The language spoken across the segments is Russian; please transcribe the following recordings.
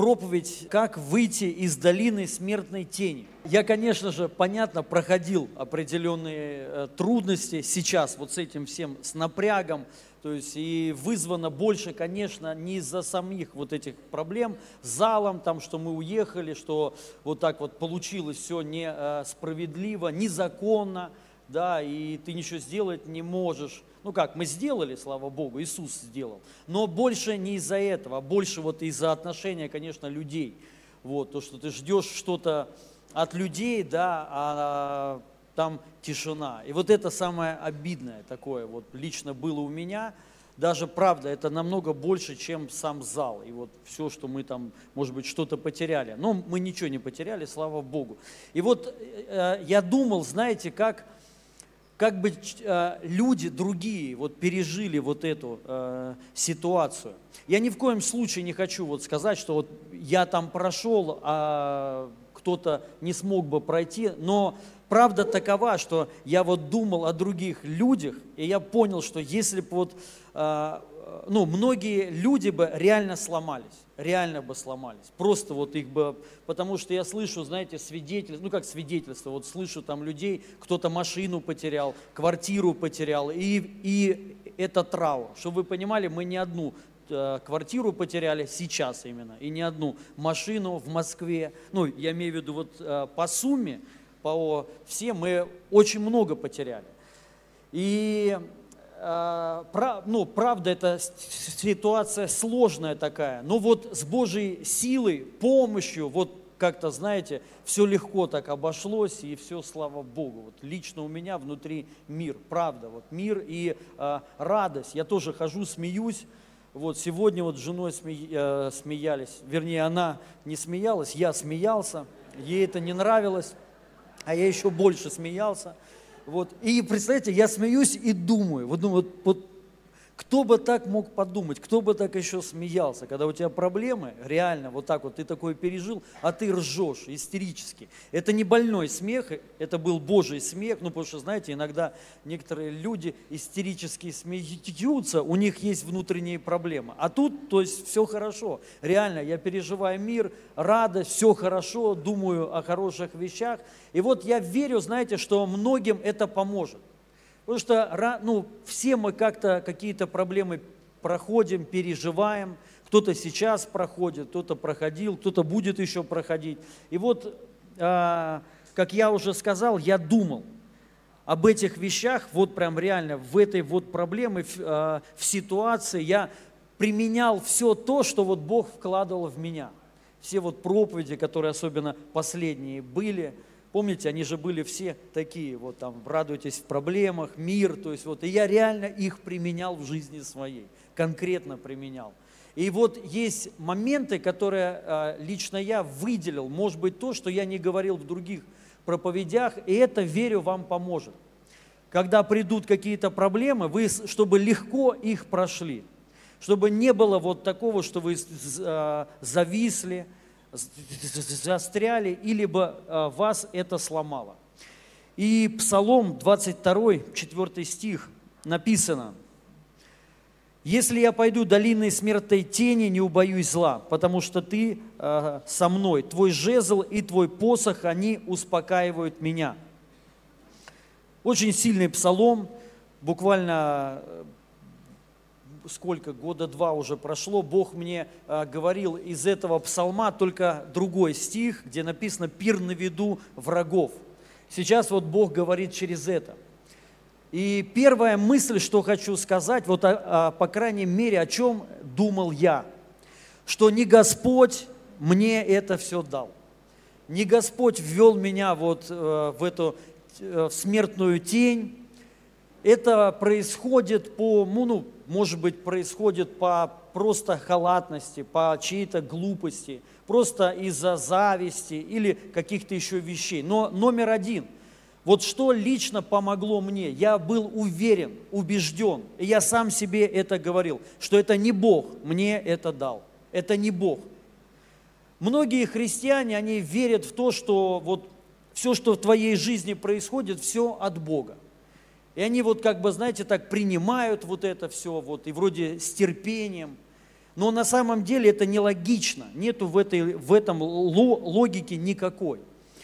проповедь «Как выйти из долины смертной тени». Я, конечно же, понятно, проходил определенные э, трудности сейчас вот с этим всем, с напрягом, то есть и вызвано больше, конечно, не из-за самих вот этих проблем залом, там, что мы уехали, что вот так вот получилось все несправедливо, незаконно, да, и ты ничего сделать не можешь. Ну как, мы сделали, слава Богу, Иисус сделал. Но больше не из-за этого, а больше вот из-за отношения, конечно, людей. Вот, то, что ты ждешь что-то от людей, да, а там тишина. И вот это самое обидное такое, вот лично было у меня. Даже правда, это намного больше, чем сам зал. И вот все, что мы там, может быть, что-то потеряли. Но мы ничего не потеряли, слава Богу. И вот э, я думал, знаете, как, как бы э, люди другие вот пережили вот эту э, ситуацию. Я ни в коем случае не хочу вот сказать, что вот я там прошел, а кто-то не смог бы пройти, но правда такова, что я вот думал о других людях, и я понял, что если бы вот, а, ну, многие люди бы реально сломались, реально бы сломались, просто вот их бы, потому что я слышу, знаете, свидетельство, ну как свидетельство, вот слышу там людей, кто-то машину потерял, квартиру потерял, и, и это траур. Чтобы вы понимали, мы не одну Э, квартиру потеряли сейчас именно, и не одну машину в Москве. Ну, я имею в виду вот э, по сумме, по всем мы очень много потеряли. И э, ну, правда, это ситуация сложная такая, но вот с Божьей силой, помощью, вот как-то, знаете, все легко так обошлось, и все, слава Богу. Вот лично у меня внутри мир, правда, вот мир и э, радость. Я тоже хожу, смеюсь, вот сегодня вот с женой сме, э, смеялись, вернее, она не смеялась, я смеялся, ей это не нравилось, а я еще больше смеялся. Вот. И представляете, я смеюсь и думаю, вот, думаю, вот, вот кто бы так мог подумать, кто бы так еще смеялся, когда у тебя проблемы, реально, вот так вот ты такое пережил, а ты ржешь истерически. Это не больной смех, это был Божий смех, ну потому что, знаете, иногда некоторые люди истерически смеются, у них есть внутренние проблемы. А тут, то есть, все хорошо. Реально, я переживаю мир, радость, все хорошо, думаю о хороших вещах. И вот я верю, знаете, что многим это поможет. Потому что ну, все мы как-то какие-то проблемы проходим, переживаем. Кто-то сейчас проходит, кто-то проходил, кто-то будет еще проходить. И вот, а, как я уже сказал, я думал об этих вещах, вот прям реально в этой вот проблеме, а, в ситуации я применял все то, что вот Бог вкладывал в меня. Все вот проповеди, которые особенно последние были – Помните, они же были все такие, вот там, радуйтесь в проблемах, мир, то есть вот, и я реально их применял в жизни своей, конкретно применял. И вот есть моменты, которые а, лично я выделил, может быть, то, что я не говорил в других проповедях, и это, верю, вам поможет. Когда придут какие-то проблемы, вы, чтобы легко их прошли, чтобы не было вот такого, что вы а, зависли, застряли, или бы а, вас это сломало. И Псалом 22, 4 стих написано, «Если я пойду долиной смертной тени, не убоюсь зла, потому что ты э, со мной, твой жезл и твой посох, они успокаивают меня». Очень сильный псалом, буквально сколько, года два уже прошло, Бог мне а, говорил из этого псалма только другой стих, где написано «пир на виду врагов». Сейчас вот Бог говорит через это. И первая мысль, что хочу сказать, вот а, а, по крайней мере, о чем думал я, что не Господь мне это все дал. Не Господь ввел меня вот э, в эту э, в смертную тень. Это происходит по, ну, ну может быть, происходит по просто халатности, по чьей-то глупости, просто из-за зависти или каких-то еще вещей. Но номер один, вот что лично помогло мне, я был уверен, убежден, и я сам себе это говорил, что это не Бог мне это дал, это не Бог. Многие христиане, они верят в то, что вот все, что в твоей жизни происходит, все от Бога. И они вот как бы, знаете, так принимают вот это все, вот, и вроде с терпением. Но на самом деле это нелогично, нету в, этой, в этом логики никакой.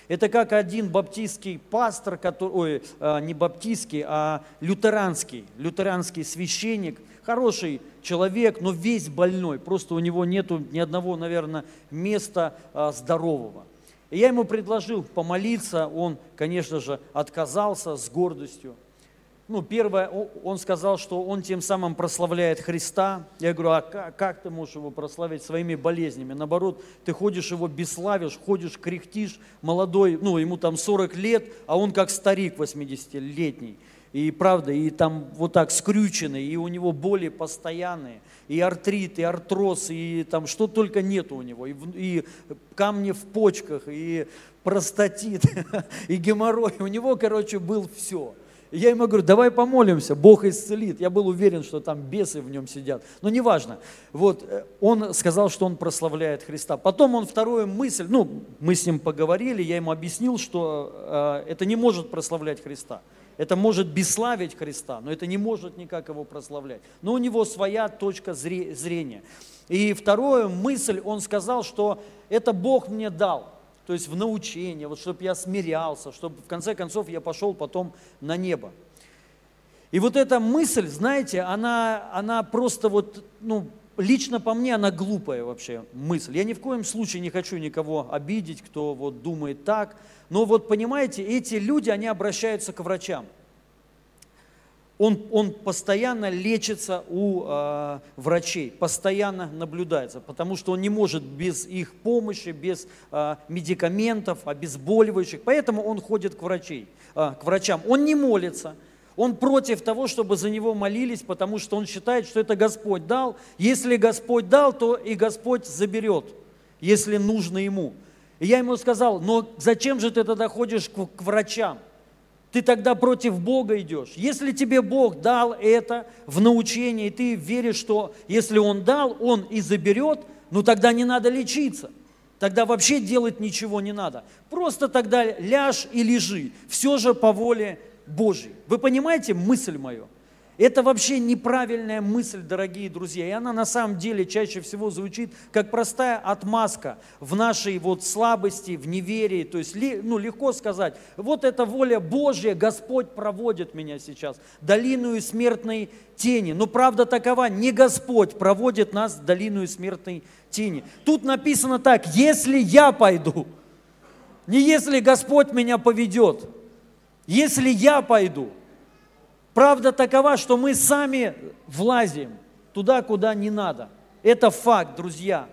Это как один баптистский пастор, который, ой, а, не баптистский, а лютеранский, лютеранский священник, хороший человек, но весь больной, просто у него нету ни одного, наверное, места а, здорового. И я ему предложил помолиться, он, конечно же, отказался с гордостью. Ну, первое, он сказал, что он тем самым прославляет Христа. Я говорю, а как, как ты можешь его прославить своими болезнями? Наоборот, ты ходишь его бесславишь, ходишь, кряхтишь, молодой, ну, ему там 40 лет, а он как старик 80-летний. И правда, и там вот так скрюченный, и у него боли постоянные, и артрит, и артроз, и там что только нету у него, и, и камни в почках, и простатит, и геморрой. У него, короче, был все – я ему говорю, давай помолимся, Бог исцелит. Я был уверен, что там бесы в нем сидят. Но неважно. Вот, э, он сказал, что он прославляет Христа. Потом он вторую мысль, ну, мы с ним поговорили, я ему объяснил, что э, это не может прославлять Христа. Это может бесславить Христа, но это не может никак его прославлять. Но у него своя точка зрения. И вторую мысль, он сказал, что это Бог мне дал то есть в научение, вот чтобы я смирялся, чтобы в конце концов я пошел потом на небо. И вот эта мысль, знаете, она, она просто вот, ну, лично по мне она глупая вообще мысль. Я ни в коем случае не хочу никого обидеть, кто вот думает так. Но вот понимаете, эти люди, они обращаются к врачам он, он постоянно лечится у э, врачей, постоянно наблюдается, потому что он не может без их помощи, без э, медикаментов, обезболивающих, поэтому он ходит к, врачей, э, к врачам. Он не молится, он против того, чтобы за него молились, потому что он считает, что это Господь дал. Если Господь дал, то и Господь заберет, если нужно ему. И я ему сказал, но зачем же ты тогда ходишь к, к врачам? Ты тогда против Бога идешь. Если тебе Бог дал это в научении, и ты веришь, что если Он дал, Он и заберет, ну тогда не надо лечиться. Тогда вообще делать ничего не надо. Просто тогда ляжь и лежи. Все же по воле Божьей. Вы понимаете мысль мою? Это вообще неправильная мысль, дорогие друзья. И она на самом деле чаще всего звучит как простая отмазка в нашей вот слабости, в неверии. То есть ну, легко сказать, вот это воля Божья, Господь проводит меня сейчас. Долину смертной тени. Но правда такова, не Господь проводит нас в долину смертной тени. Тут написано так, если я пойду, не если Господь меня поведет, если я пойду – Правда такова, что мы сами влазим туда, куда не надо. Это факт, друзья.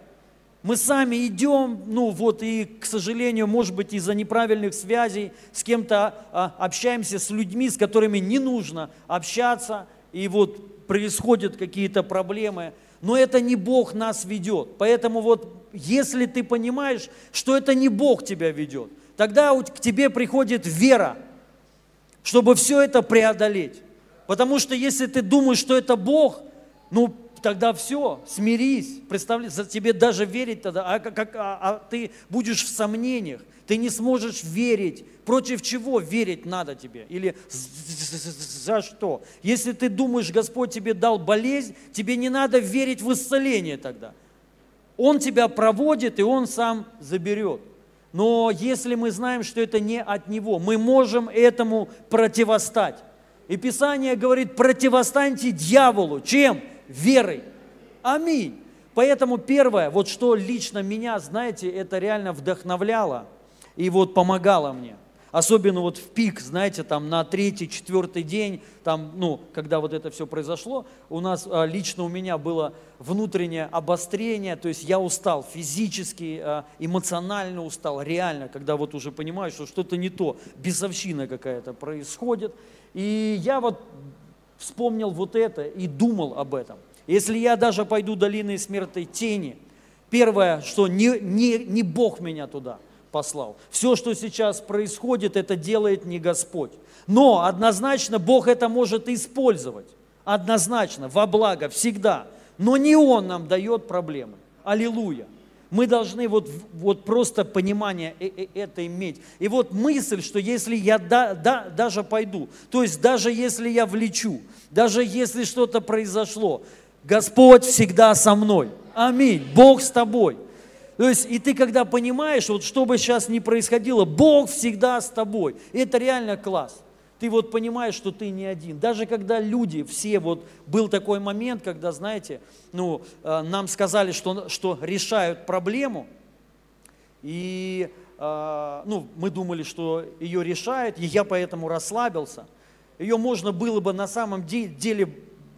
Мы сами идем, ну вот и, к сожалению, может быть, из-за неправильных связей с кем-то а, общаемся с людьми, с которыми не нужно общаться, и вот происходят какие-то проблемы. Но это не Бог нас ведет. Поэтому вот если ты понимаешь, что это не Бог тебя ведет, тогда к тебе приходит вера, чтобы все это преодолеть. Потому что если ты думаешь, что это Бог, ну тогда все, смирись, представляешь, тебе даже верить тогда, а, как, а, а ты будешь в сомнениях, ты не сможешь верить. Против чего верить надо тебе? Или за что? Если ты думаешь, Господь тебе дал болезнь, тебе не надо верить в исцеление тогда. Он тебя проводит, и Он сам заберет. Но если мы знаем, что это не от Него, мы можем этому противостать. И Писание говорит, противостаньте дьяволу. Чем? Верой. Аминь. Поэтому первое, вот что лично меня, знаете, это реально вдохновляло и вот помогало мне. Особенно вот в пик, знаете, там на третий, четвертый день, там, ну, когда вот это все произошло, у нас, а, лично у меня было внутреннее обострение, то есть я устал физически, а, эмоционально устал, реально, когда вот уже понимаю, что что-то не то, бесовщина какая-то происходит, и я вот вспомнил вот это и думал об этом. Если я даже пойду долиной смертной тени, первое, что не, не, не Бог меня туда послал. Все, что сейчас происходит, это делает не Господь. Но однозначно Бог это может использовать. Однозначно, во благо, всегда. Но не Он нам дает проблемы. Аллилуйя. Мы должны вот, вот просто понимание э, э, это иметь. И вот мысль, что если я да, да, даже пойду, то есть даже если я влечу, даже если что-то произошло, Господь всегда со мной. Аминь. Бог с тобой. То есть, и ты когда понимаешь, вот что бы сейчас ни происходило, Бог всегда с тобой. И это реально класс. Ты вот понимаешь, что ты не один. Даже когда люди, все, вот был такой момент, когда, знаете, ну, э, нам сказали, что, что решают проблему, и э, ну, мы думали, что ее решают, и я поэтому расслабился. Ее можно было бы на самом деле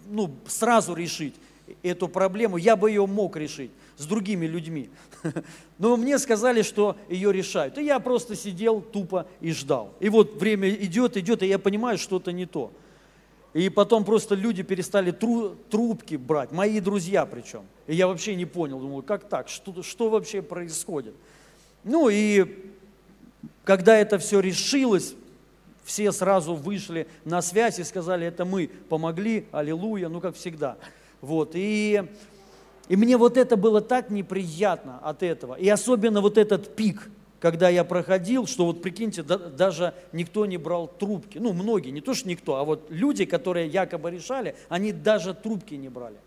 ну, сразу решить, эту проблему, я бы ее мог решить с другими людьми. Но мне сказали, что ее решают. И я просто сидел тупо и ждал. И вот время идет, идет, и я понимаю, что-то не то. И потом просто люди перестали тру, трубки брать, мои друзья причем. И я вообще не понял, думаю, как так, что, что вообще происходит? Ну и когда это все решилось, все сразу вышли на связь и сказали, это мы помогли, аллилуйя, ну как всегда. Вот, и и мне вот это было так неприятно от этого. И особенно вот этот пик, когда я проходил, что вот прикиньте, да, даже никто не брал трубки. Ну, многие, не то что никто, а вот люди, которые якобы решали, они даже трубки не брали.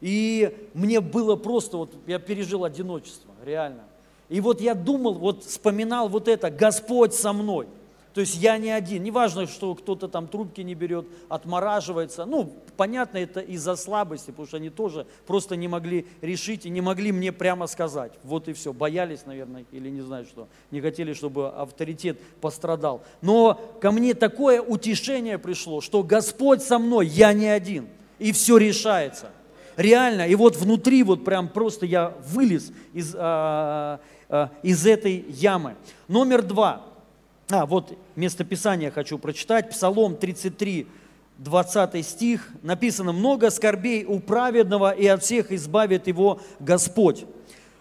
И мне было просто, вот я пережил одиночество, реально. И вот я думал, вот вспоминал вот это, Господь со мной – то есть я не один. Не важно, что кто-то там трубки не берет, отмораживается. Ну, понятно, это из-за слабости, потому что они тоже просто не могли решить и не могли мне прямо сказать. Вот и все. Боялись, наверное, или не знаю что. Не хотели, чтобы авторитет пострадал. Но ко мне такое утешение пришло, что Господь со мной, я не один. И все решается. Реально. И вот внутри вот прям просто я вылез из, а, а, из этой ямы. Номер два – а, вот местописание хочу прочитать. Псалом 33, 20 стих. Написано, «Много скорбей у праведного, и от всех избавит его Господь».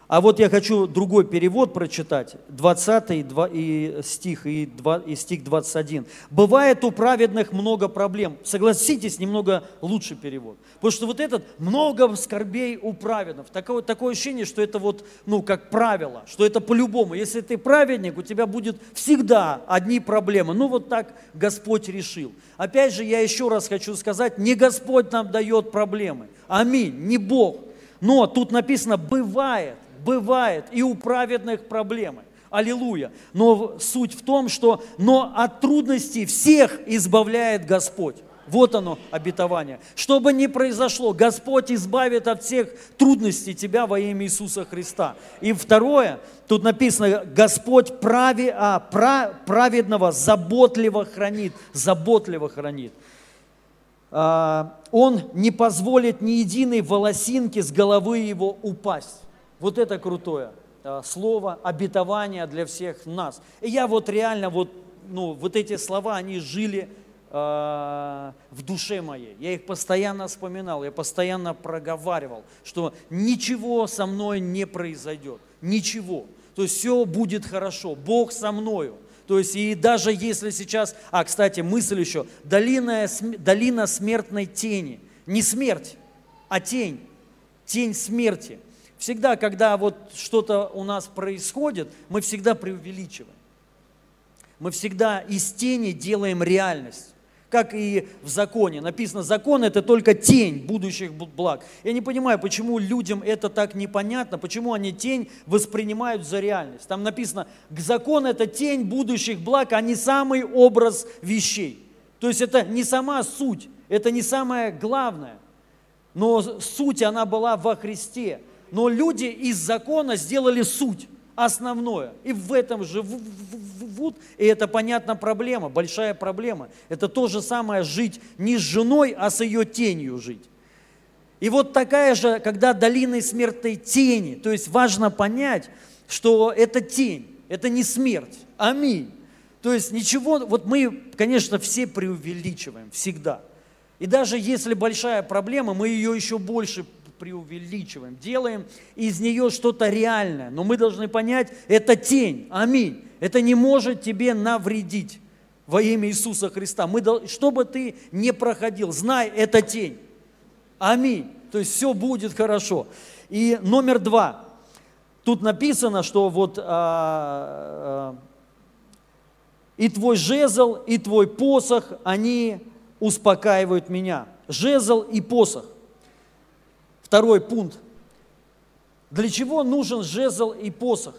А вот я хочу другой перевод прочитать, 20 и стих и, 2, и стих 21. «Бывает у праведных много проблем». Согласитесь, немного лучше перевод. Потому что вот этот «много скорбей у праведных». Такое, такое ощущение, что это вот, ну, как правило, что это по-любому. Если ты праведник, у тебя будет всегда одни проблемы. Ну, вот так Господь решил. Опять же, я еще раз хочу сказать, не Господь нам дает проблемы. Аминь, не Бог. Но тут написано «бывает» бывает и у праведных проблемы. Аллилуйя. Но суть в том, что но от трудностей всех избавляет Господь. Вот оно, обетование. Что бы ни произошло, Господь избавит от всех трудностей тебя во имя Иисуса Христа. И второе, тут написано, Господь прави, а, праведного заботливо хранит, заботливо хранит. А, он не позволит ни единой волосинки с головы его упасть. Вот это крутое а, слово, обетование для всех нас. И я вот реально, вот, ну, вот эти слова, они жили э, в душе моей. Я их постоянно вспоминал, я постоянно проговаривал, что ничего со мной не произойдет, ничего. То есть все будет хорошо, Бог со мною. То есть и даже если сейчас, а, кстати, мысль еще, долина, долина смертной тени, не смерть, а тень, тень смерти – Всегда, когда вот что-то у нас происходит, мы всегда преувеличиваем. Мы всегда из тени делаем реальность. Как и в законе. Написано, закон это только тень будущих благ. Я не понимаю, почему людям это так непонятно, почему они тень воспринимают за реальность. Там написано, закон это тень будущих благ, а не самый образ вещей. То есть это не сама суть, это не самое главное. Но суть, она была во Христе но люди из закона сделали суть, основное. И в этом живут, и это, понятно, проблема, большая проблема. Это то же самое жить не с женой, а с ее тенью жить. И вот такая же, когда долиной смертной тени, то есть важно понять, что это тень, это не смерть. Аминь. То есть ничего, вот мы, конечно, все преувеличиваем, всегда. И даже если большая проблема, мы ее еще больше преувеличиваем, делаем из нее что-то реальное. Но мы должны понять, это тень. Аминь. Это не может тебе навредить во имя Иисуса Христа. Мы, что бы ты не проходил, знай, это тень. Аминь. То есть все будет хорошо. И номер два. Тут написано, что вот а, а, и твой жезл, и твой посох, они успокаивают меня. Жезл и посох. Второй пункт. Для чего нужен жезл и посох?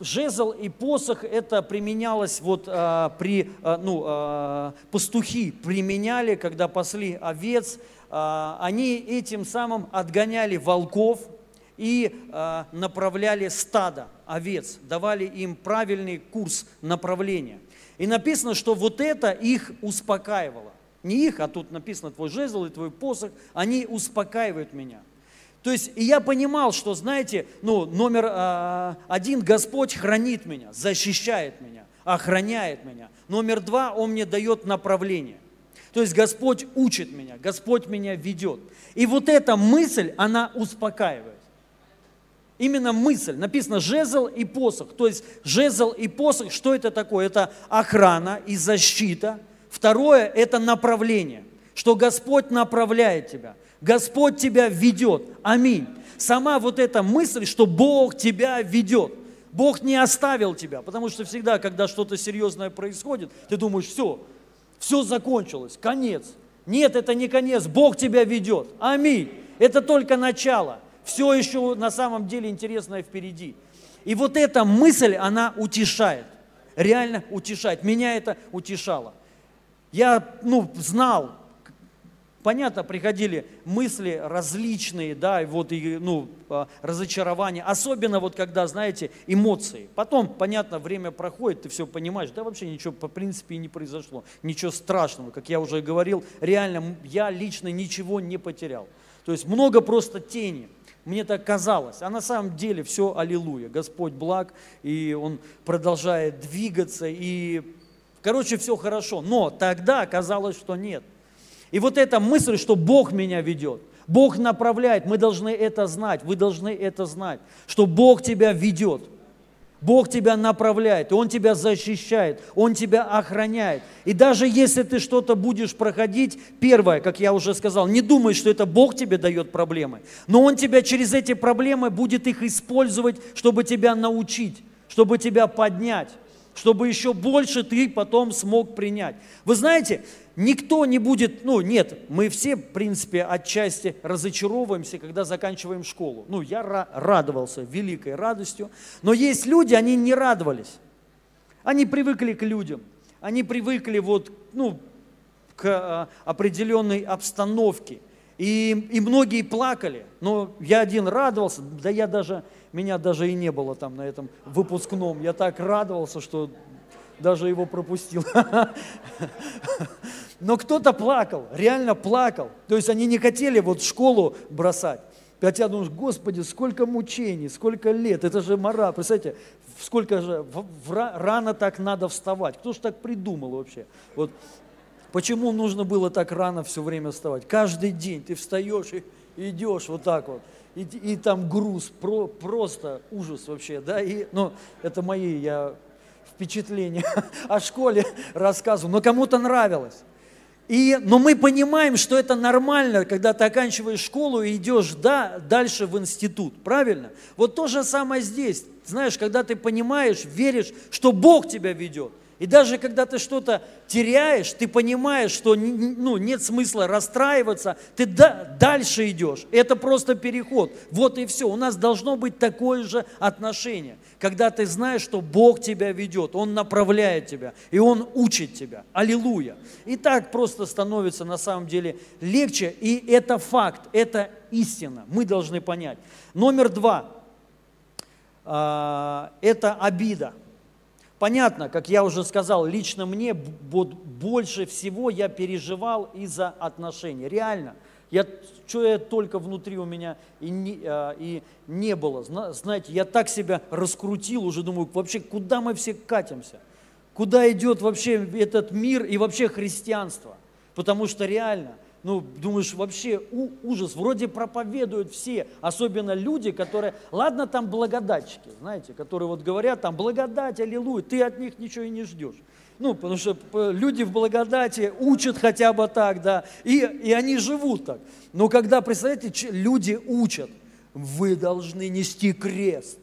Жезл и посох это применялось вот а, при, а, ну, а, пастухи применяли, когда пасли овец, а, они этим самым отгоняли волков и а, направляли стадо овец, давали им правильный курс направления. И написано, что вот это их успокаивало. Не их, а тут написано твой жезл и твой посох, они успокаивают меня. То есть и я понимал, что, знаете, ну, номер э, один, Господь хранит меня, защищает меня, охраняет меня. Номер два, Он мне дает направление. То есть Господь учит меня, Господь меня ведет. И вот эта мысль, она успокаивает. Именно мысль. Написано жезл и посох. То есть жезл и посох, что это такое? Это охрана и защита. Второе – это направление, что Господь направляет тебя – Господь тебя ведет. Аминь. Сама вот эта мысль, что Бог тебя ведет. Бог не оставил тебя, потому что всегда, когда что-то серьезное происходит, ты думаешь, все, все закончилось, конец. Нет, это не конец, Бог тебя ведет. Аминь. Это только начало. Все еще на самом деле интересное впереди. И вот эта мысль, она утешает. Реально утешает. Меня это утешало. Я ну, знал, понятно, приходили мысли различные, да, и вот и, ну, а, разочарования, особенно вот когда, знаете, эмоции. Потом, понятно, время проходит, ты все понимаешь, да вообще ничего по принципе не произошло, ничего страшного, как я уже говорил, реально я лично ничего не потерял. То есть много просто тени, мне так казалось. А на самом деле все аллилуйя. Господь благ, и Он продолжает двигаться, и, короче, все хорошо. Но тогда казалось, что нет – и вот эта мысль, что Бог меня ведет, Бог направляет, мы должны это знать, вы должны это знать, что Бог тебя ведет. Бог тебя направляет, Он тебя защищает, Он тебя охраняет. И даже если ты что-то будешь проходить, первое, как я уже сказал, не думай, что это Бог тебе дает проблемы, но Он тебя через эти проблемы будет их использовать, чтобы тебя научить, чтобы тебя поднять, чтобы еще больше ты потом смог принять. Вы знаете, Никто не будет, ну нет, мы все, в принципе, отчасти разочаровываемся, когда заканчиваем школу. Ну, я радовался великой радостью, но есть люди, они не радовались. Они привыкли к людям, они привыкли вот, ну, к а, определенной обстановке. И, и многие плакали, но я один радовался, да я даже, меня даже и не было там на этом выпускном. Я так радовался, что даже его пропустил. Но кто-то плакал, реально плакал. То есть они не хотели вот школу бросать. Хотя думаешь, Господи, сколько мучений, сколько лет, это же мора. Представляете, сколько же, в, в, рано так надо вставать. Кто же так придумал вообще? Вот почему нужно было так рано все время вставать? Каждый день ты встаешь и идешь вот так вот. И, и там груз, про, просто ужас вообще, да, и, ну, это мои, я впечатления о школе рассказываю, но кому-то нравилось. И, но мы понимаем, что это нормально, когда ты оканчиваешь школу и идешь да, дальше в институт, правильно? Вот то же самое здесь. Знаешь, когда ты понимаешь, веришь, что Бог тебя ведет – и даже когда ты что-то теряешь, ты понимаешь, что ну, нет смысла расстраиваться, ты дальше идешь. Это просто переход. Вот и все. У нас должно быть такое же отношение, когда ты знаешь, что Бог тебя ведет, Он направляет тебя, и Он учит тебя. Аллилуйя. И так просто становится на самом деле легче, и это факт, это истина. Мы должны понять. Номер два а, – это обида – Понятно, как я уже сказал, лично мне вот больше всего я переживал из-за отношений. Реально. Я, что я только внутри у меня и не, а, и не было. Знаете, я так себя раскрутил, уже думаю, вообще куда мы все катимся? Куда идет вообще этот мир и вообще христианство? Потому что реально – ну, думаешь, вообще ужас. Вроде проповедуют все, особенно люди, которые, ладно, там благодатчики, знаете, которые вот говорят, там, благодать, аллилуйя, ты от них ничего и не ждешь. Ну, потому что люди в благодати учат хотя бы так, да, и, и они живут так. Но когда, представляете, люди учат, вы должны нести крест,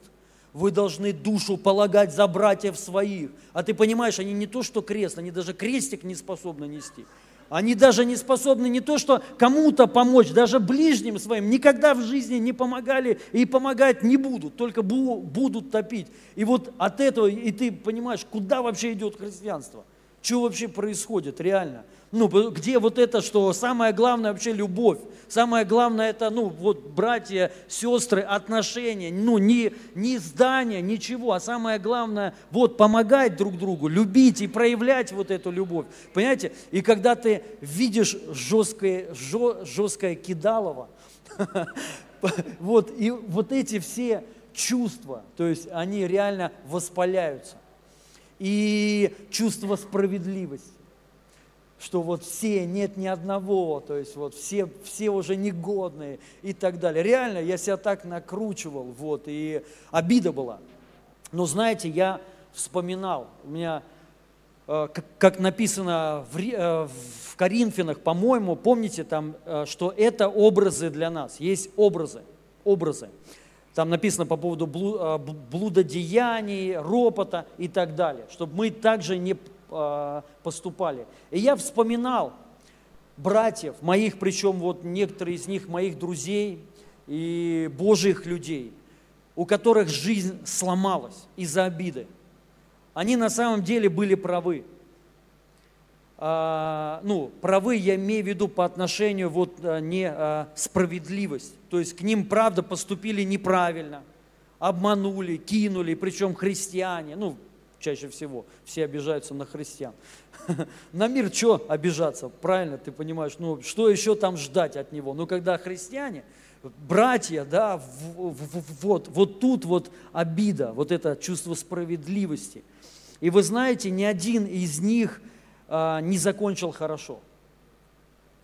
вы должны душу полагать за братьев своих. А ты понимаешь, они не то, что крест, они даже крестик не способны нести. Они даже не способны не то, что кому-то помочь, даже ближним своим, никогда в жизни не помогали и помогать не будут, только будут топить. И вот от этого, и ты понимаешь, куда вообще идет христианство? Что вообще происходит реально? Ну, где вот это, что самое главное вообще любовь, самое главное это, ну, вот братья, сестры, отношения, ну, не, не здание, ничего, а самое главное, вот помогать друг другу, любить и проявлять вот эту любовь, понимаете? И когда ты видишь жесткое, жесткое кидалово, вот, и вот эти все чувства, то есть они реально воспаляются и чувство справедливости что вот все, нет ни одного, то есть вот все, все уже негодные и так далее. Реально, я себя так накручивал, вот, и обида была. Но знаете, я вспоминал, у меня, э, как, написано в, э, в Коринфянах, по-моему, помните там, э, что это образы для нас, есть образы, образы. Там написано по поводу блудодеяний, ропота и так далее, чтобы мы также не поступали. И я вспоминал братьев, моих, причем вот некоторые из них моих друзей и божьих людей, у которых жизнь сломалась из-за обиды. Они на самом деле были правы. А, ну, правы я имею в виду по отношению вот а, не а, справедливость. То есть к ним, правда, поступили неправильно, обманули, кинули, причем христиане, ну, чаще всего, все обижаются на христиан. На мир что обижаться? Правильно, ты понимаешь, ну, что еще там ждать от него? Ну, когда христиане, братья, да, вот, вот тут вот обида, вот это чувство справедливости. И вы знаете, ни один из них – не закончил хорошо.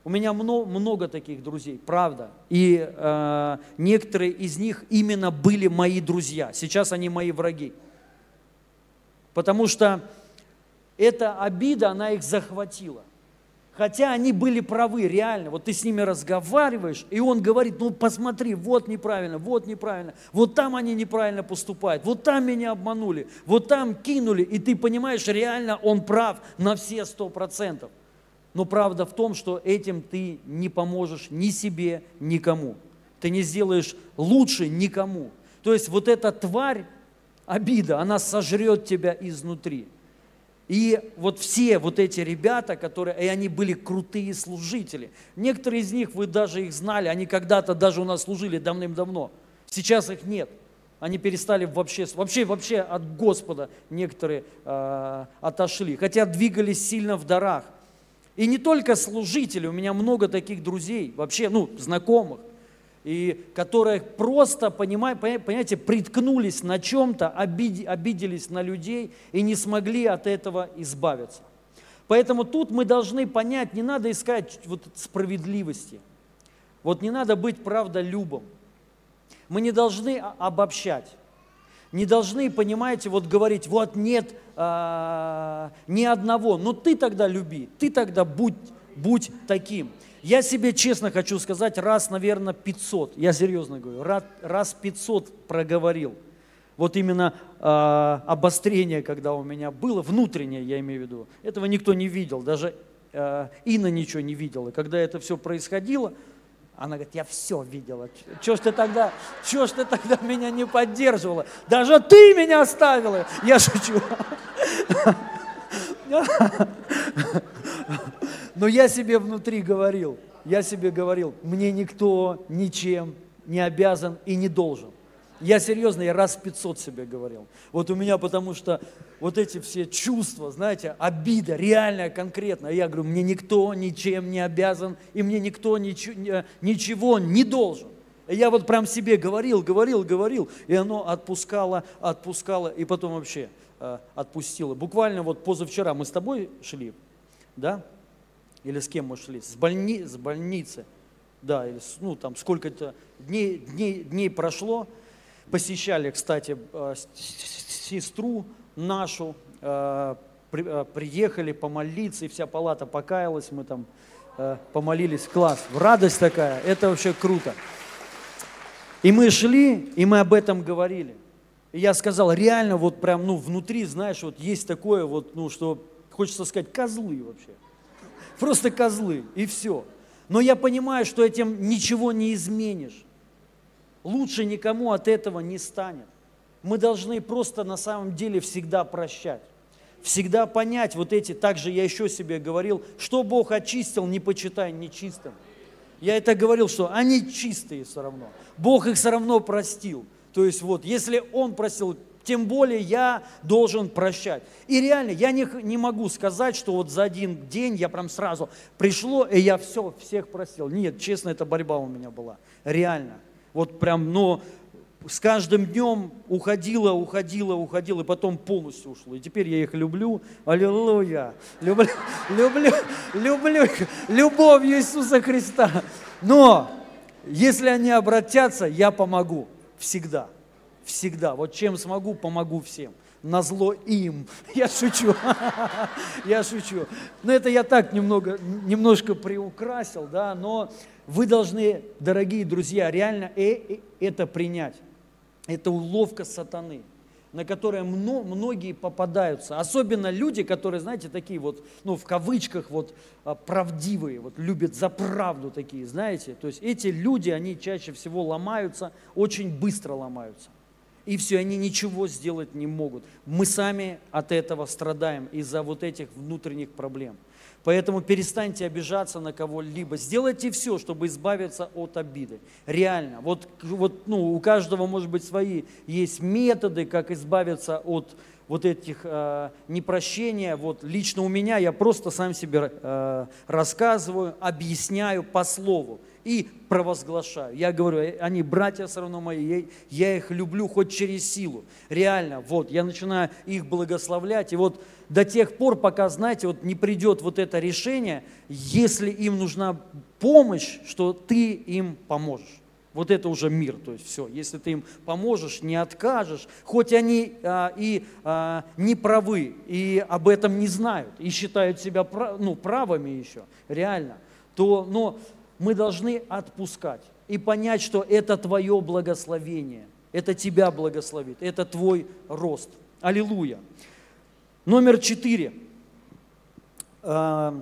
У меня много, много таких друзей, правда. И э, некоторые из них именно были мои друзья. Сейчас они мои враги. Потому что эта обида, она их захватила. Хотя они были правы, реально. Вот ты с ними разговариваешь, и он говорит, ну посмотри, вот неправильно, вот неправильно, вот там они неправильно поступают, вот там меня обманули, вот там кинули, и ты понимаешь, реально он прав на все сто процентов. Но правда в том, что этим ты не поможешь ни себе, никому. Ты не сделаешь лучше никому. То есть вот эта тварь, обида, она сожрет тебя изнутри. И вот все вот эти ребята, которые, и они были крутые служители. Некоторые из них, вы даже их знали, они когда-то даже у нас служили давным-давно. Сейчас их нет. Они перестали вообще, вообще, вообще от Господа некоторые э, отошли, хотя двигались сильно в дарах. И не только служители, у меня много таких друзей, вообще, ну, знакомых, и которые просто, понимаете, приткнулись на чем-то, обиделись на людей и не смогли от этого избавиться. Поэтому тут мы должны понять, не надо искать вот справедливости. Вот не надо быть правдолюбом. Мы не должны обобщать. Не должны, понимаете, вот говорить, вот нет а, ни одного, но ты тогда люби, ты тогда будь, будь таким. Я себе честно хочу сказать, раз, наверное, 500, я серьезно говорю, раз 500 проговорил. Вот именно э, обострение, когда у меня было, внутреннее, я имею в виду, этого никто не видел, даже э, Инна ничего не видела. Когда это все происходило, она говорит, я все видела. Чего ж ты тогда, чего ж ты тогда меня не поддерживала? Даже ты меня оставила. Я шучу. Но я себе внутри говорил, я себе говорил, мне никто ничем не обязан и не должен. Я серьезно, я раз 500 себе говорил. Вот у меня, потому что вот эти все чувства, знаете, обида, реальная, конкретная. Я говорю, мне никто ничем не обязан, и мне никто ничего, ничего не должен. Я вот прям себе говорил, говорил, говорил, и оно отпускало, отпускало, и потом вообще э, отпустило. Буквально вот позавчера мы с тобой шли, да, или с кем мы шли? С, больни, с больницы. Да, или ну там сколько-то дней, дней, дней прошло. Посещали, кстати, э, сестру нашу, э, э, приехали помолиться, и вся палата покаялась, мы там помолились, класс, радость такая, это вообще круто. И мы шли, и мы об этом говорили. И я сказал, реально вот прям, ну, внутри, знаешь, вот есть такое вот, ну, что хочется сказать, козлы вообще просто козлы, и все. Но я понимаю, что этим ничего не изменишь. Лучше никому от этого не станет. Мы должны просто на самом деле всегда прощать. Всегда понять вот эти, также я еще себе говорил, что Бог очистил, не почитай нечистым. Я это говорил, что они чистые все равно. Бог их все равно простил. То есть вот, если Он простил, тем более я должен прощать. И реально, я не, не могу сказать, что вот за один день я прям сразу пришло, и я все, всех простил. Нет, честно, это борьба у меня была. Реально. Вот прям, но с каждым днем уходила, уходила, уходила, и потом полностью ушло. И теперь я их люблю. Аллилуйя. Люблю, люблю, люблю любовью Иисуса Христа. Но если они обратятся, я помогу. Всегда. Всегда. Вот чем смогу, помогу всем. На зло им. Я шучу. Я шучу. Но это я так немного, немножко приукрасил, да, но вы должны, дорогие друзья, реально э, э, это принять. Это уловка сатаны, на которой многие попадаются. Особенно люди, которые, знаете, такие вот, ну, в кавычках, вот, а, правдивые, вот, любят за правду такие, знаете. То есть эти люди, они чаще всего ломаются, очень быстро ломаются. И все, они ничего сделать не могут. Мы сами от этого страдаем из-за вот этих внутренних проблем. Поэтому перестаньте обижаться на кого-либо. Сделайте все, чтобы избавиться от обиды. Реально. Вот, вот ну, у каждого, может быть, свои есть методы, как избавиться от вот этих э, непрощения. Вот лично у меня я просто сам себе э, рассказываю, объясняю по слову и провозглашаю. Я говорю, они братья все равно мои, я, их люблю хоть через силу. Реально, вот, я начинаю их благословлять, и вот до тех пор, пока, знаете, вот не придет вот это решение, если им нужна помощь, что ты им поможешь. Вот это уже мир, то есть все. Если ты им поможешь, не откажешь, хоть они а, и а, не правы, и об этом не знают, и считают себя ну, правыми еще, реально, то, но мы должны отпускать и понять, что это твое благословение, это тебя благословит, это твой рост. Аллилуйя. Номер четыре. А,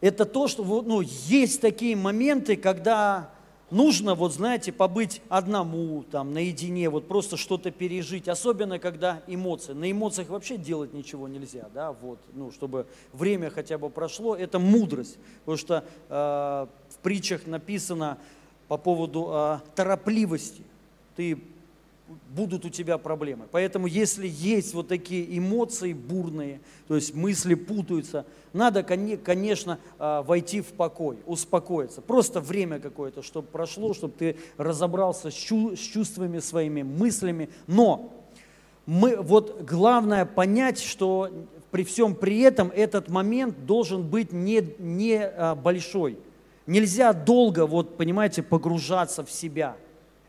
это то, что ну, есть такие моменты, когда нужно, вот знаете, побыть одному, там, наедине, вот просто что-то пережить, особенно когда эмоции. На эмоциях вообще делать ничего нельзя, да, вот, ну, чтобы время хотя бы прошло, это мудрость, потому что э, в притчах написано по поводу э, торопливости. Ты будут у тебя проблемы. Поэтому если есть вот такие эмоции бурные, то есть мысли путаются, надо, конечно, а, войти в покой, успокоиться. Просто время какое-то, чтобы прошло, чтобы ты разобрался с чувствами своими, мыслями. Но мы, вот главное понять, что при всем при этом этот момент должен быть не, не а, большой. Нельзя долго, вот, понимаете, погружаться в себя.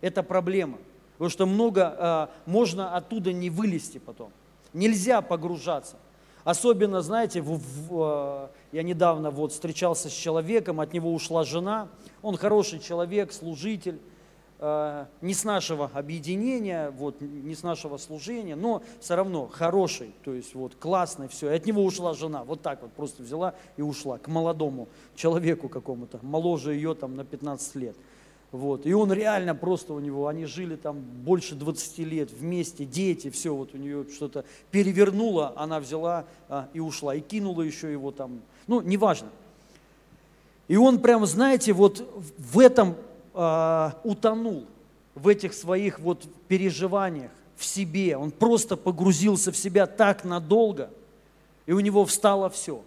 Это проблема. Потому что много, а, можно оттуда не вылезти потом. Нельзя погружаться. Особенно, знаете, в, в, а, я недавно вот встречался с человеком, от него ушла жена, он хороший человек, служитель, а, не с нашего объединения, вот, не с нашего служения, но все равно хороший, то есть вот классный, все. И от него ушла жена, вот так вот просто взяла и ушла к молодому человеку какому-то, моложе ее там на 15 лет. Вот. И он реально просто у него, они жили там больше 20 лет вместе, дети, все, вот у нее что-то перевернуло, она взяла а, и ушла, и кинула еще его там, ну, неважно. И он прям, знаете, вот в этом а, утонул, в этих своих вот переживаниях, в себе. Он просто погрузился в себя так надолго, и у него встало все –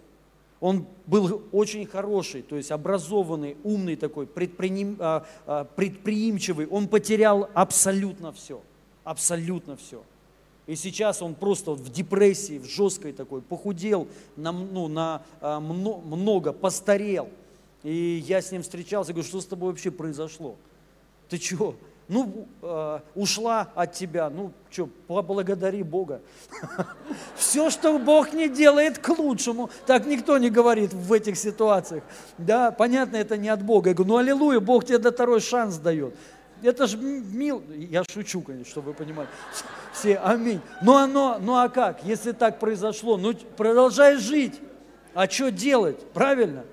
он был очень хороший, то есть образованный, умный такой, предприним, а, а, предприимчивый. Он потерял абсолютно все, абсолютно все. И сейчас он просто в депрессии, в жесткой такой, похудел на, ну, на а, много, постарел. И я с ним встречался, говорю, что с тобой вообще произошло? Ты чего? Ну, э, ушла от тебя, ну, что, поблагодари Бога. Все, что Бог не делает к лучшему, так никто не говорит в этих ситуациях. Да, понятно, это не от Бога. Я говорю, ну, аллилуйя, Бог тебе до второй шанс дает. Это же мил, я шучу, конечно, чтобы вы понимали. Все, аминь. Ну, оно, ну а как, если так произошло, ну, продолжай жить. А что делать? Правильно?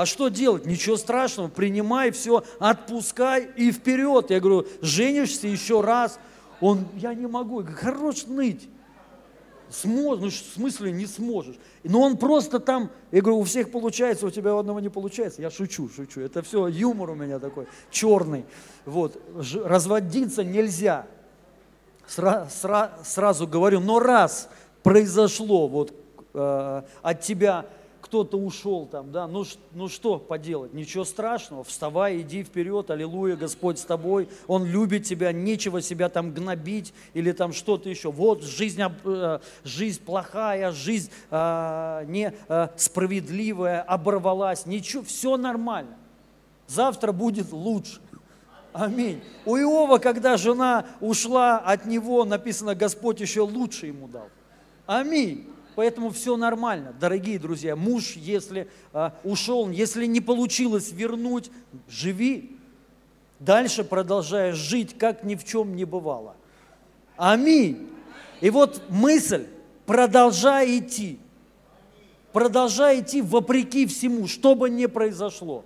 А что делать? Ничего страшного, принимай все, отпускай и вперед. Я говорю, женишься еще раз. Он, я не могу. Я говорю, хорош ныть. Сможешь, ну в смысле не сможешь. Но он просто там, я говорю, у всех получается, у тебя у одного не получается. Я шучу, шучу. Это все юмор у меня такой, черный. Вот, разводиться нельзя. Сра, сра, сразу говорю, но раз произошло вот э, от тебя кто-то ушел там, да, ну, ну что поделать, ничего страшного, вставай, иди вперед, аллилуйя, Господь с тобой, Он любит тебя, нечего себя там гнобить или там что-то еще. Вот жизнь, э, жизнь плохая, жизнь э, несправедливая, э, оборвалась, ничего, все нормально. Завтра будет лучше. Аминь. У Иова, когда жена ушла от него, написано, Господь еще лучше ему дал. Аминь. Поэтому все нормально, дорогие друзья. Муж, если а, ушел, если не получилось вернуть, живи. Дальше продолжая жить, как ни в чем не бывало. Аминь. И вот мысль, продолжай идти. Продолжай идти вопреки всему, что бы ни произошло.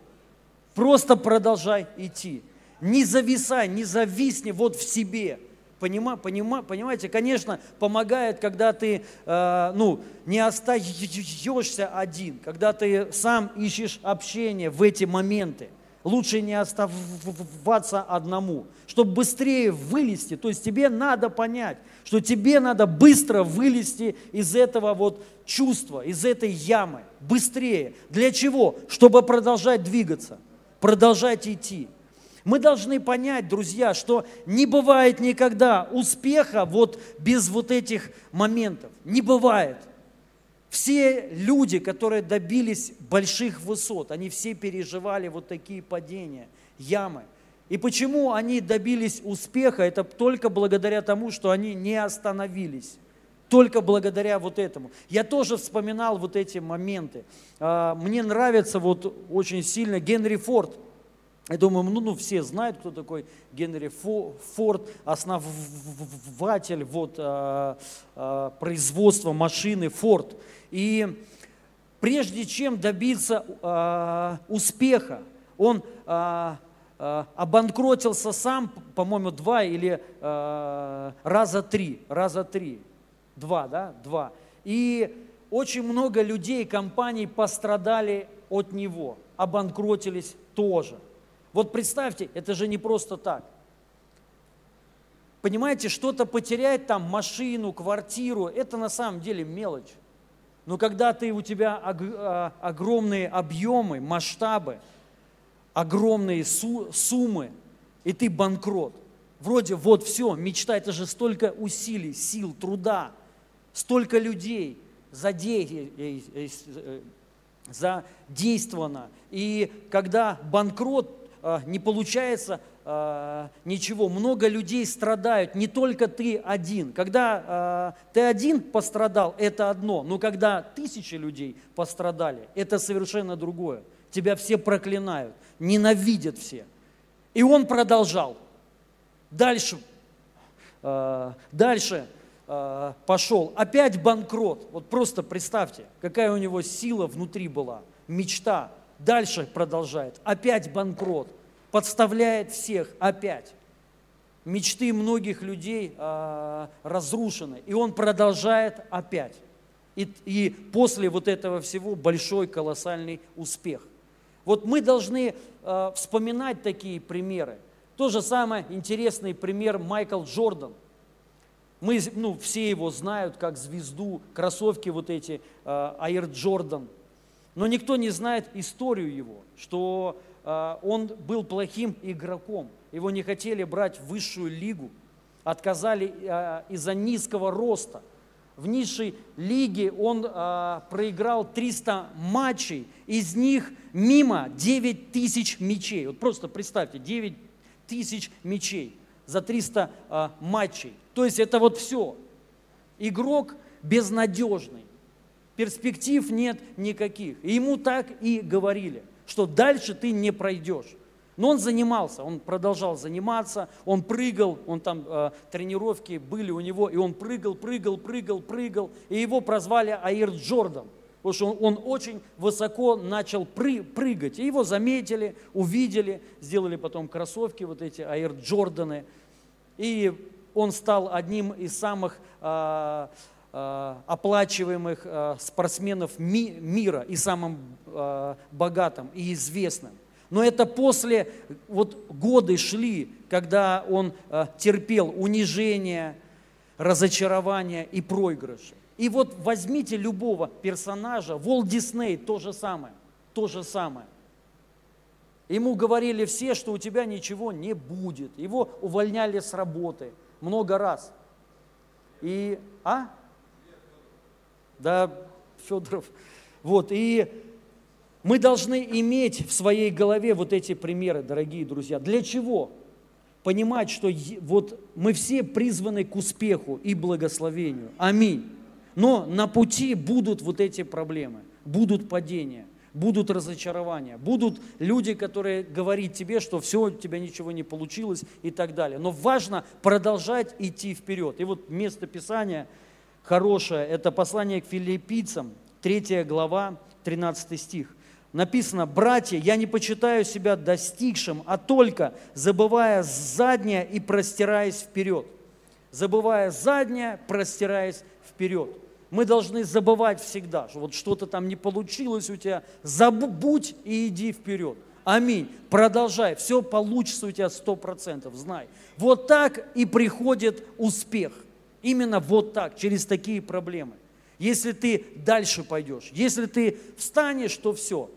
Просто продолжай идти. Не зависай, не зависни вот в себе – Понима, понима, понимаете, конечно, помогает, когда ты э, ну, не остаешься один, когда ты сам ищешь общение в эти моменты. Лучше не оставаться одному, чтобы быстрее вылезти. То есть тебе надо понять, что тебе надо быстро вылезти из этого вот чувства, из этой ямы. Быстрее. Для чего? Чтобы продолжать двигаться, продолжать идти. Мы должны понять, друзья, что не бывает никогда успеха вот без вот этих моментов. Не бывает. Все люди, которые добились больших высот, они все переживали вот такие падения, ямы. И почему они добились успеха? Это только благодаря тому, что они не остановились. Только благодаря вот этому. Я тоже вспоминал вот эти моменты. А, мне нравится вот очень сильно Генри Форд. Я думаю, ну, ну все знают, кто такой Генри Форд, основатель вот, а, а, производства машины Форд. И прежде чем добиться а, успеха, он обанкротился сам, по-моему, два или раза три, раза три, два, да, два. И очень много людей, компаний пострадали от него, обанкротились тоже. Вот представьте, это же не просто так. Понимаете, что-то потерять там, машину, квартиру, это на самом деле мелочь. Но когда ты, у тебя а, огромные объемы, масштабы, огромные суммы, и ты банкрот, вроде вот все, мечта, это же столько усилий, сил, труда, столько людей задействовано. И когда банкрот, не получается а, ничего. Много людей страдают, не только ты один. Когда а, ты один пострадал, это одно, но когда тысячи людей пострадали, это совершенно другое. Тебя все проклинают, ненавидят все. И он продолжал. Дальше, дальше пошел. Опять банкрот. Вот просто представьте, какая у него сила внутри была, мечта, Дальше продолжает. Опять банкрот. Подставляет всех. Опять. Мечты многих людей э, разрушены. И он продолжает опять. И, и после вот этого всего большой колоссальный успех. Вот мы должны э, вспоминать такие примеры. То же самое интересный пример Майкл Джордан. Мы, ну, все его знают как звезду, кроссовки вот эти, э, Air Jordan – но никто не знает историю его, что э, он был плохим игроком. Его не хотели брать в высшую лигу, отказали э, из-за низкого роста. В низшей лиге он э, проиграл 300 матчей, из них мимо 9 тысяч мячей. Вот просто представьте, 9 тысяч мячей за 300 э, матчей. То есть это вот все. Игрок безнадежный перспектив нет никаких. И ему так и говорили, что дальше ты не пройдешь. Но он занимался, он продолжал заниматься, он прыгал, он там э, тренировки были у него, и он прыгал, прыгал, прыгал, прыгал, и его прозвали Аир Джордан. потому что он, он очень высоко начал пры, прыгать. И его заметили, увидели, сделали потом кроссовки, вот эти Air Джорданы. И он стал одним из самых а, оплачиваемых а, спортсменов ми, мира и самым а, богатым и известным. Но это после, вот годы шли, когда он терпел унижение, разочарование и проигрыши. И вот возьмите любого персонажа, Волт Дисней то же самое, то же самое. Ему говорили все, что у тебя ничего не будет. Его увольняли с работы много раз. И, а? Да, Федоров. Вот, и мы должны иметь в своей голове вот эти примеры, дорогие друзья. Для чего? Понимать, что вот мы все призваны к успеху и благословению. Аминь. Но на пути будут вот эти проблемы, будут падения, будут разочарования, будут люди, которые говорят тебе, что все, у тебя ничего не получилось и так далее. Но важно продолжать идти вперед. И вот место Писания хорошее, это послание к филиппийцам, 3 глава, 13 стих. Написано, братья, я не почитаю себя достигшим, а только забывая заднее и простираясь вперед. Забывая заднее, простираясь вперед. Мы должны забывать всегда, что вот что-то там не получилось у тебя, забудь и иди вперед. Аминь. Продолжай, все получится у тебя сто процентов, знай. Вот так и приходит успех. Именно вот так, через такие проблемы. Если ты дальше пойдешь, если ты встанешь, то все.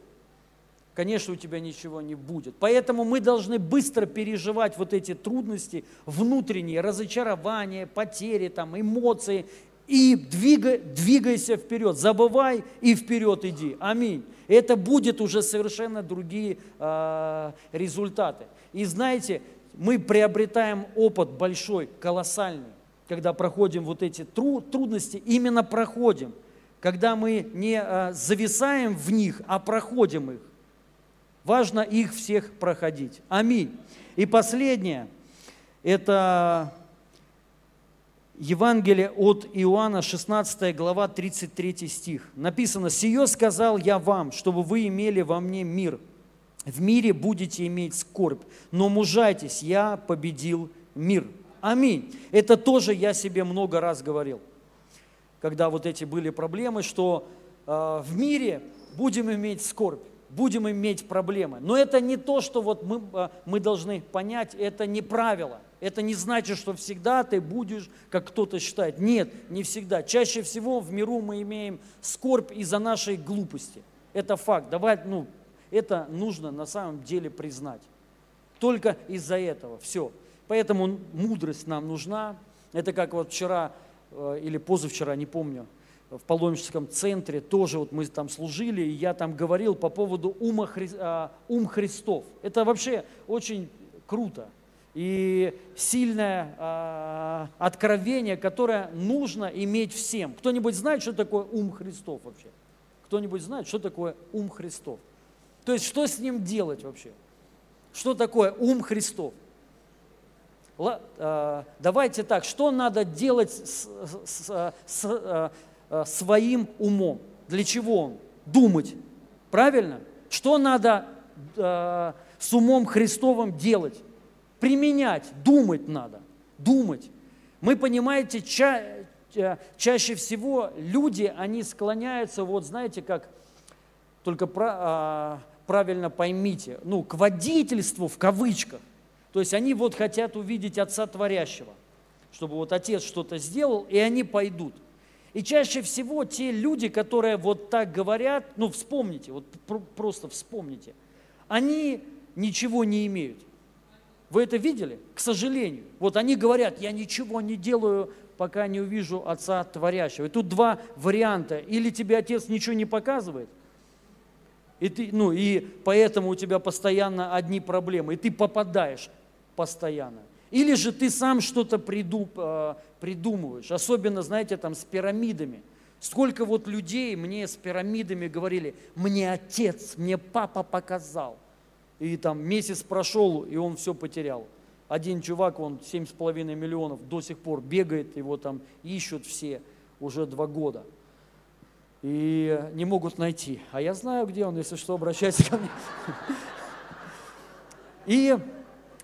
Конечно, у тебя ничего не будет. Поэтому мы должны быстро переживать вот эти трудности, внутренние разочарования, потери, там, эмоции и двигай, двигайся вперед, забывай и вперед иди. Аминь. Это будет уже совершенно другие э, результаты. И знаете, мы приобретаем опыт большой, колоссальный, когда проходим вот эти тру, трудности, именно проходим, когда мы не э, зависаем в них, а проходим их. Важно их всех проходить. Аминь. И последнее, это Евангелие от Иоанна, 16 глава, 33 стих. Написано, «Сие сказал я вам, чтобы вы имели во мне мир. В мире будете иметь скорбь, но мужайтесь, я победил мир». Аминь. Это тоже я себе много раз говорил, когда вот эти были проблемы, что э, в мире будем иметь скорбь будем иметь проблемы. Но это не то, что вот мы, э, мы должны понять, это не правило. Это не значит, что всегда ты будешь, как кто-то считает. Нет, не всегда. Чаще всего в миру мы имеем скорбь из-за нашей глупости. Это факт. Давай, ну, это нужно на самом деле признать. Только из-за этого. Все. Поэтому мудрость нам нужна. Это как вот вчера э, или позавчера, не помню, в паломническом центре тоже вот мы там служили, и я там говорил по поводу ума Хри... А, ум Христов. Это вообще очень круто и сильное э, откровение, которое нужно иметь всем. Кто-нибудь знает, что такое ум Христов вообще? Кто-нибудь знает, что такое ум Христов? То есть, что с ним делать вообще? Что такое ум Христов? Э, давайте так, что надо делать с, с, с, э, своим умом? Для чего он? Думать. Правильно? Что надо э, с умом Христовым делать? применять, думать надо, думать. Мы, понимаете, ча, ча, чаще всего люди, они склоняются, вот знаете, как, только а, правильно поймите, ну, к водительству в кавычках. То есть они вот хотят увидеть Отца Творящего, чтобы вот Отец что-то сделал, и они пойдут. И чаще всего те люди, которые вот так говорят, ну вспомните, вот просто вспомните, они ничего не имеют. Вы это видели? К сожалению. Вот они говорят, я ничего не делаю, пока не увижу Отца Творящего. И тут два варианта. Или тебе Отец ничего не показывает, и, ты, ну, и поэтому у тебя постоянно одни проблемы, и ты попадаешь постоянно. Или же ты сам что-то э, придумываешь, особенно, знаете, там с пирамидами. Сколько вот людей мне с пирамидами говорили, мне отец, мне папа показал – и там месяц прошел, и он все потерял. Один чувак, он 7,5 миллионов, до сих пор бегает, его там ищут все уже два года. и не могут найти. А я знаю, где он, если что, обращайся ко мне. И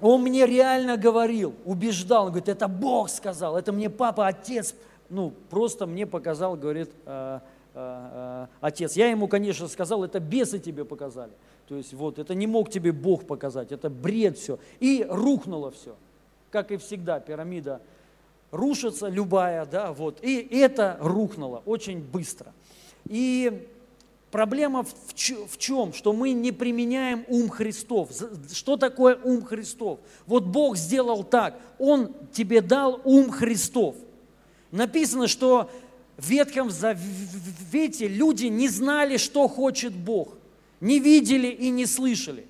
он мне реально говорил, убеждал, он говорит, это Бог сказал, это мне папа, отец, ну, просто мне показал, говорит, э, э, э, отец. Я ему, конечно, сказал, это бесы тебе показали. То есть вот, это не мог тебе Бог показать, это бред все. И рухнуло все, как и всегда, пирамида рушится любая, да, вот. И это рухнуло очень быстро. И проблема в, чем? Что мы не применяем ум Христов. Что такое ум Христов? Вот Бог сделал так. Он тебе дал ум Христов. Написано, что в Ветхом Завете люди не знали, что хочет Бог. Не видели и не слышали.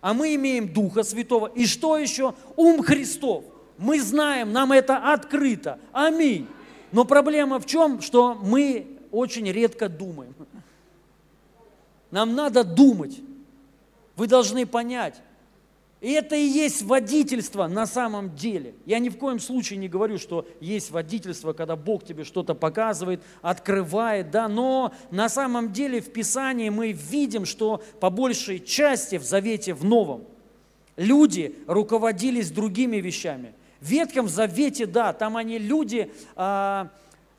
А мы имеем Духа Святого. И что еще? Ум Христов. Мы знаем, нам это открыто. Аминь. Но проблема в чем? Что мы очень редко думаем. Нам надо думать. Вы должны понять. И это и есть водительство на самом деле. Я ни в коем случае не говорю, что есть водительство, когда Бог тебе что-то показывает, открывает, да, но на самом деле в Писании мы видим, что по большей части в Завете в Новом люди руководились другими вещами. В Ветхом Завете, да, там они, люди, а,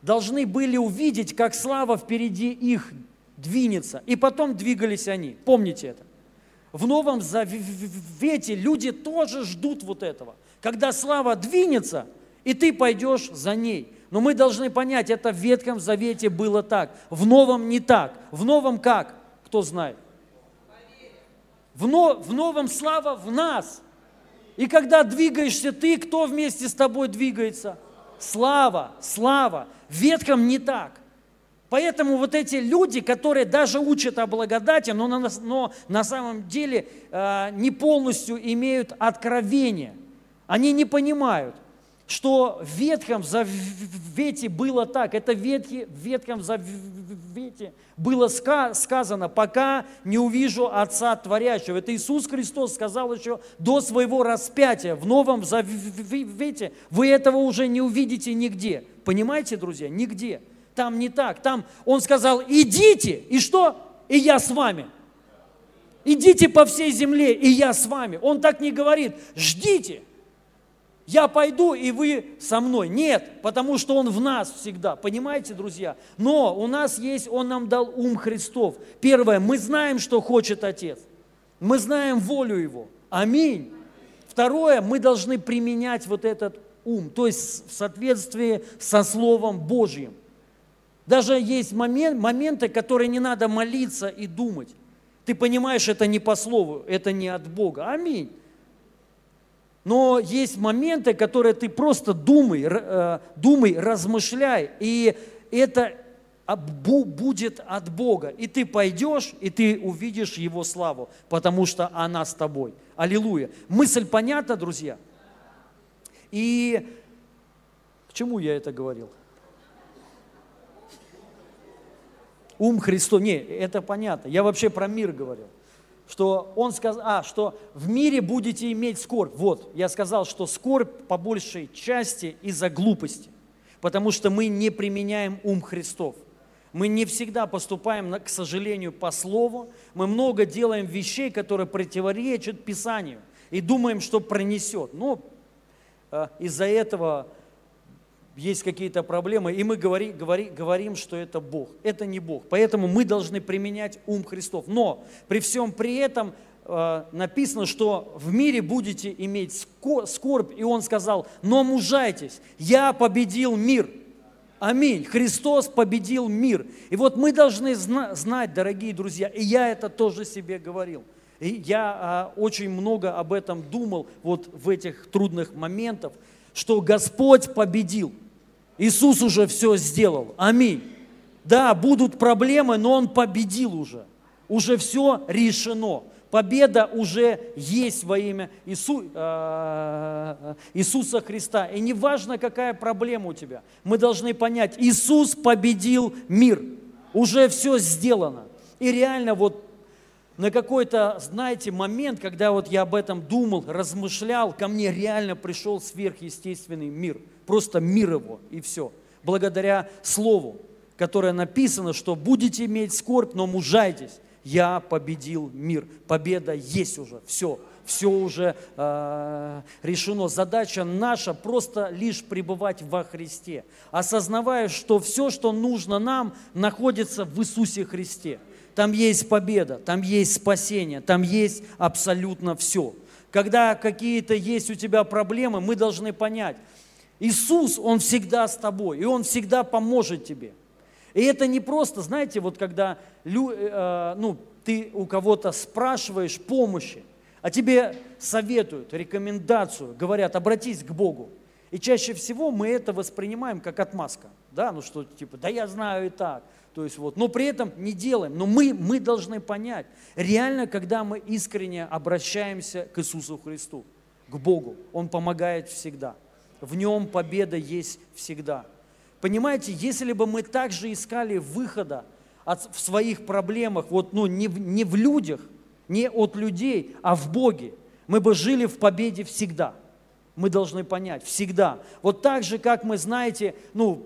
должны были увидеть, как слава впереди их двинется. И потом двигались они. Помните это. В Новом Завете люди тоже ждут вот этого. Когда слава двинется, и ты пойдешь за ней. Но мы должны понять, это в Ветхом Завете было так. В Новом не так. В Новом как? Кто знает? В, но, в Новом слава в нас. И когда двигаешься ты, кто вместе с тобой двигается? Слава, слава. В ветхом не так. Поэтому вот эти люди, которые даже учат о благодати, но на, но на самом деле э, не полностью имеют откровение, они не понимают, что в Ветхом Завете было так. Это в Ветхом Завете было сказано, пока не увижу Отца Творящего. Это Иисус Христос сказал еще до своего распятия. В Новом Завете вы этого уже не увидите нигде. Понимаете, друзья? Нигде. Там не так. Там Он сказал, идите, и что? И я с вами. Идите по всей земле, и я с вами. Он так не говорит, ждите я пойду, и вы со мной. Нет, потому что Он в нас всегда. Понимаете, друзья? Но у нас есть, Он нам дал ум Христов. Первое, мы знаем, что хочет Отец. Мы знаем волю Его. Аминь. Второе, мы должны применять вот этот ум, то есть в соответствии со Словом Божьим. Даже есть момент, моменты, которые не надо молиться и думать. Ты понимаешь, это не по слову, это не от Бога. Аминь. Но есть моменты, которые ты просто думай, э, думай, размышляй, и это будет от Бога. И ты пойдешь, и ты увидишь Его славу, потому что она с тобой. Аллилуйя. Мысль понятна, друзья? И к чему я это говорил? Ум Христов. Не, это понятно. Я вообще про мир говорил что он сказал, а, что в мире будете иметь скорбь. Вот, я сказал, что скорбь по большей части из-за глупости, потому что мы не применяем ум Христов. Мы не всегда поступаем, к сожалению, по слову. Мы много делаем вещей, которые противоречат Писанию, и думаем, что пронесет. Но э, из-за этого есть какие-то проблемы, и мы говори, говори, говорим, что это Бог. Это не Бог. Поэтому мы должны применять ум Христов. Но при всем при этом э, написано, что в мире будете иметь скорбь. И он сказал, но мужайтесь, я победил мир. Аминь. Христос победил мир. И вот мы должны зна- знать, дорогие друзья, и я это тоже себе говорил. И я а, очень много об этом думал вот в этих трудных моментах, что Господь победил. Иисус уже все сделал. Аминь. Да, будут проблемы, но Он победил уже. Уже все решено. Победа уже есть во имя Иису, э, Иисуса Христа. И не важно, какая проблема у тебя, мы должны понять, Иисус победил мир. Уже все сделано. И реально вот на какой-то, знаете, момент, когда вот я об этом думал, размышлял, ко мне реально пришел сверхъестественный мир – просто мир его, и все. Благодаря Слову. которое написано, что будете иметь скорбь, но мужайтесь. Я победил мир. Победа есть уже. Все. Все уже э, решено. Задача наша просто лишь пребывать во Христе, осознавая, что все, что нужно нам, находится в Иисусе Христе. Там есть победа, там есть спасение, там есть абсолютно все. Когда какие-то есть у тебя проблемы, мы должны понять, Иисус, Он всегда с тобой, и Он всегда поможет тебе. И это не просто, знаете, вот когда э, ну, ты у кого-то спрашиваешь помощи, а тебе советуют, рекомендацию, говорят, обратись к Богу. И чаще всего мы это воспринимаем как отмазка. Да, ну что, типа, да я знаю и так. То есть вот, но при этом не делаем. Но мы, мы должны понять, реально, когда мы искренне обращаемся к Иисусу Христу, к Богу, Он помогает всегда. В Нем победа есть всегда. Понимаете, если бы мы также искали выхода от, в своих проблемах, вот, ну, не, не в людях, не от людей, а в Боге, мы бы жили в победе всегда. Мы должны понять, всегда. Вот так же, как мы, знаете, ну,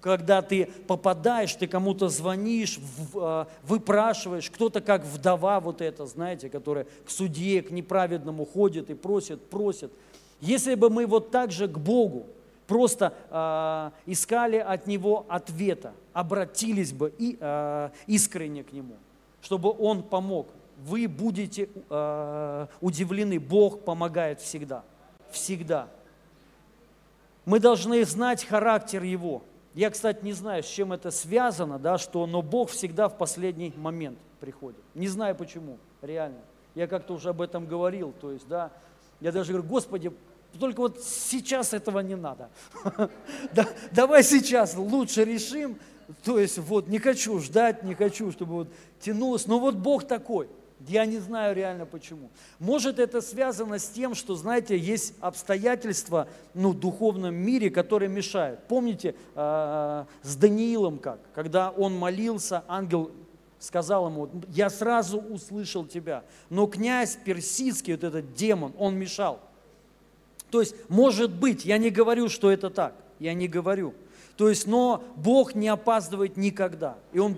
когда ты попадаешь, ты кому-то звонишь, а, выпрашиваешь, кто-то как вдова вот это, знаете, которая к судье, к неправедному ходит и просит, просит. Если бы мы вот так же к Богу просто э, искали от Него ответа, обратились бы и, э, искренне к Нему, чтобы Он помог, вы будете э, удивлены, Бог помогает всегда, всегда. Мы должны знать характер Его – я, кстати, не знаю, с чем это связано, да, что, но Бог всегда в последний момент приходит. Не знаю почему, реально. Я как-то уже об этом говорил, то есть, да, я даже говорю, Господи, только вот сейчас этого не надо. Давай сейчас лучше решим, то есть вот не хочу ждать, не хочу, чтобы вот тянулось, но вот Бог такой – я не знаю реально почему. Может, это связано с тем, что, знаете, есть обстоятельства ну, в духовном мире, которые мешают. Помните э, с Даниилом как? Когда он молился, ангел сказал ему, я сразу услышал тебя. Но князь персидский, вот этот демон, он мешал. То есть, может быть, я не говорю, что это так. Я не говорю. То есть, но Бог не опаздывает никогда. И Он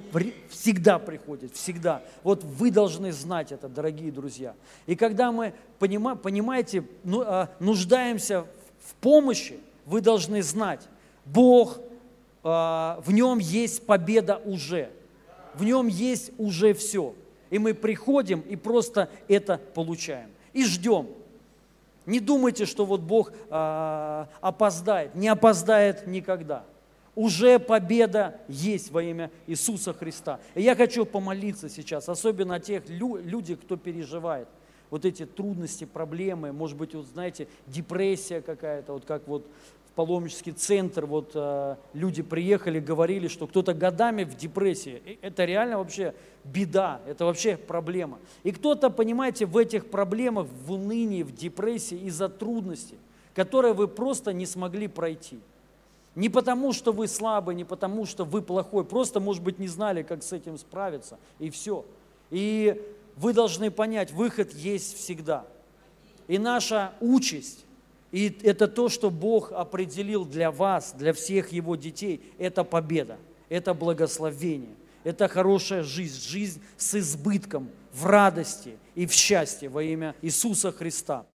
всегда приходит, всегда. Вот вы должны знать это, дорогие друзья. И когда мы, понимаете, ну, а, нуждаемся в помощи, вы должны знать, Бог, а, в Нем есть победа уже. В Нем есть уже все. И мы приходим и просто это получаем. И ждем. Не думайте, что вот Бог э, опоздает. Не опоздает никогда. Уже победа есть во имя Иисуса Христа. И я хочу помолиться сейчас, особенно о тех людях, кто переживает вот эти трудности, проблемы, может быть, вот знаете, депрессия какая-то, вот как вот паломнический центр, вот э, люди приехали, говорили, что кто-то годами в депрессии. И это реально вообще беда, это вообще проблема. И кто-то, понимаете, в этих проблемах, в унынии, в депрессии из-за трудностей, которые вы просто не смогли пройти – не потому, что вы слабый, не потому, что вы плохой, просто, может быть, не знали, как с этим справиться, и все. И вы должны понять, выход есть всегда. И наша участь, и это то, что Бог определил для вас, для всех Его детей, это победа, это благословение, это хорошая жизнь, жизнь с избытком, в радости и в счастье во имя Иисуса Христа.